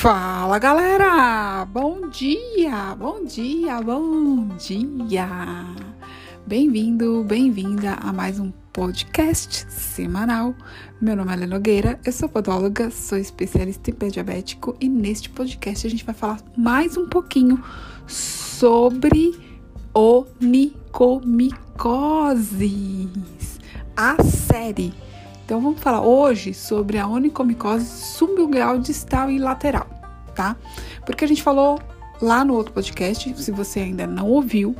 Fala galera! Bom dia, bom dia, bom dia! Bem-vindo, bem-vinda a mais um podcast semanal. Meu nome é Helena Nogueira, eu sou podóloga, sou especialista em pé diabético e neste podcast a gente vai falar mais um pouquinho sobre onicomicose, a série então vamos falar hoje sobre a onicomicose subungual distal e lateral, tá? Porque a gente falou lá no outro podcast, se você ainda não ouviu,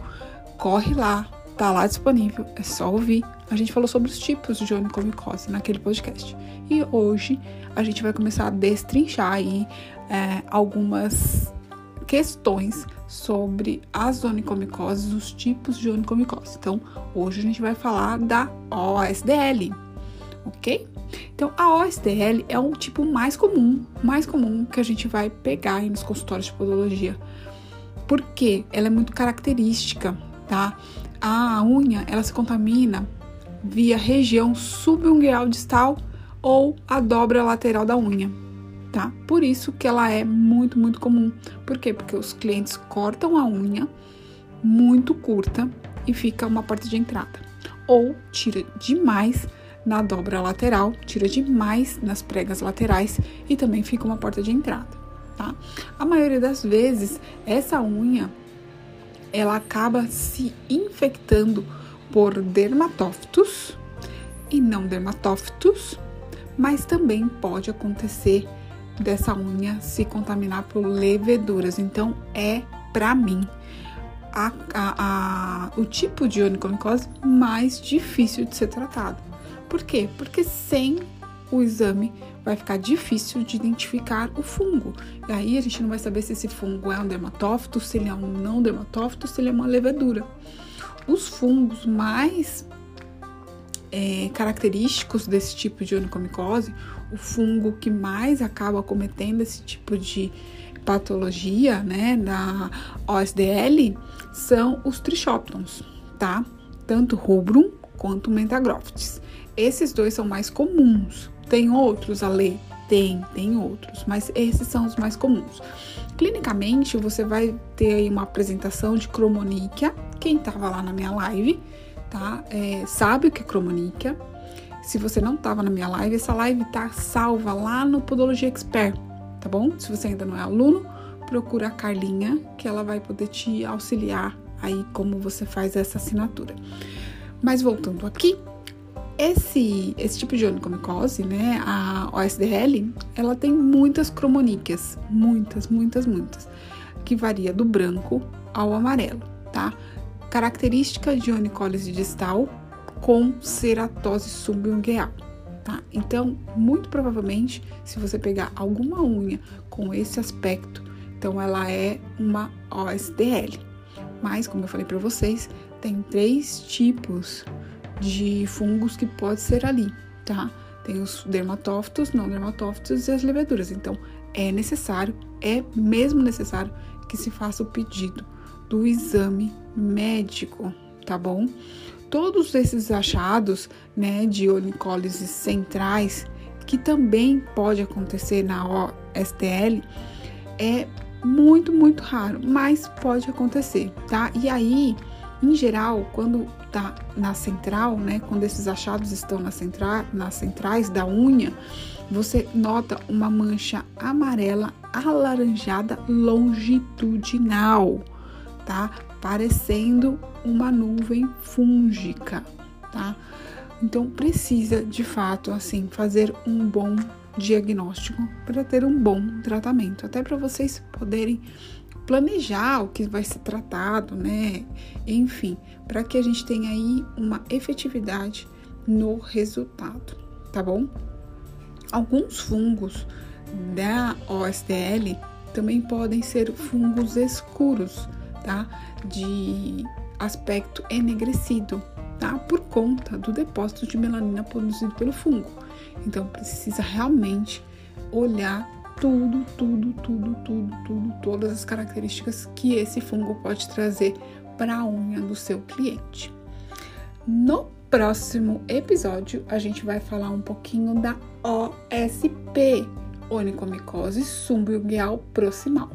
corre lá, tá lá disponível, é só ouvir. A gente falou sobre os tipos de onicomicose naquele podcast. E hoje a gente vai começar a destrinchar aí é, algumas questões sobre as onicomicoses, os tipos de onicomicose. Então, hoje a gente vai falar da OSDL, ok? Então, a OSDL é um tipo mais comum, mais comum que a gente vai pegar aí nos consultórios de podologia. Porque ela é muito característica, tá? A unha, ela se contamina via região subungueal distal ou a dobra lateral da unha, tá? Por isso que ela é muito, muito comum. Por quê? Porque os clientes cortam a unha muito curta e fica uma porta de entrada. Ou tira demais na dobra lateral, tira demais nas pregas laterais e também fica uma porta de entrada, tá? A maioria das vezes, essa unha ela acaba se infectando por dermatófitos e não dermatófitos, mas também pode acontecer dessa unha se contaminar por leveduras. Então, é para mim a, a, a, o tipo de onicomicose mais difícil de ser tratado. Por quê? Porque sem o exame vai ficar difícil de identificar o fungo. E aí a gente não vai saber se esse fungo é um dermatófito, se ele é um não dermatófito, se ele é uma levedura. Os fungos mais é, característicos desse tipo de onicomicose, o fungo que mais acaba cometendo esse tipo de patologia, né, na OSDL, são os trichoptons, tá? Tanto rubrum quanto mentagroftis. Esses dois são mais comuns. Tem outros, Ale? Tem, tem outros, mas esses são os mais comuns. Clinicamente, você vai ter aí uma apresentação de cromoníquia. Quem estava lá na minha live, tá? É, sabe o que é cromoníquia. Se você não estava na minha live, essa live tá salva lá no Podologia Expert, tá bom? Se você ainda não é aluno, procura a Carlinha, que ela vai poder te auxiliar aí como você faz essa assinatura. Mas voltando aqui, esse, esse tipo de onicomicose, né, a OSDL, ela tem muitas cromoníquias, muitas, muitas, muitas, que varia do branco ao amarelo, tá? Característica de onicólise distal com ceratose subungueal, tá? Então, muito provavelmente, se você pegar alguma unha com esse aspecto, então ela é uma OSDL. Mas, como eu falei para vocês, tem três tipos de fungos que pode ser ali, tá? Tem os dermatófitos, não dermatófitos e as leveduras. Então, é necessário, é mesmo necessário que se faça o pedido do exame médico, tá bom? Todos esses achados, né, de onicólises centrais, que também pode acontecer na OSTL, é muito, muito raro, mas pode acontecer, tá? E aí, em geral, quando tá na central, né, quando esses achados estão na central, nas centrais da unha, você nota uma mancha amarela alaranjada longitudinal, tá? Parecendo uma nuvem fúngica, tá? Então precisa de fato assim fazer um bom diagnóstico para ter um bom tratamento, até para vocês poderem planejar o que vai ser tratado, né? Enfim, para que a gente tenha aí uma efetividade no resultado, tá bom? Alguns fungos da OSDL também podem ser fungos escuros, tá? De aspecto enegrecido, tá? Por conta do depósito de melanina produzido pelo fungo. Então precisa realmente olhar tudo, tudo, tudo, tudo, tudo, todas as características que esse fungo pode trazer para a unha do seu cliente. No próximo episódio, a gente vai falar um pouquinho da OSP, onicomicose sumbungueal proximal.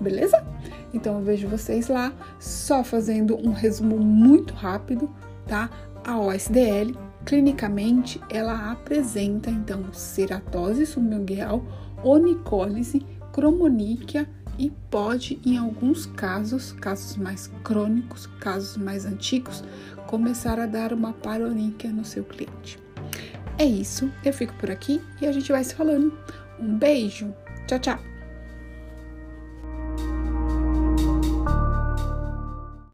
Beleza? Então eu vejo vocês lá, só fazendo um resumo muito rápido, tá? A OSDL, clinicamente, ela apresenta então ceratose submungueal, onicólise, cromoníquia e pode, em alguns casos, casos mais crônicos, casos mais antigos, começar a dar uma paroníquia no seu cliente. É isso, eu fico por aqui e a gente vai se falando. Um beijo, tchau, tchau!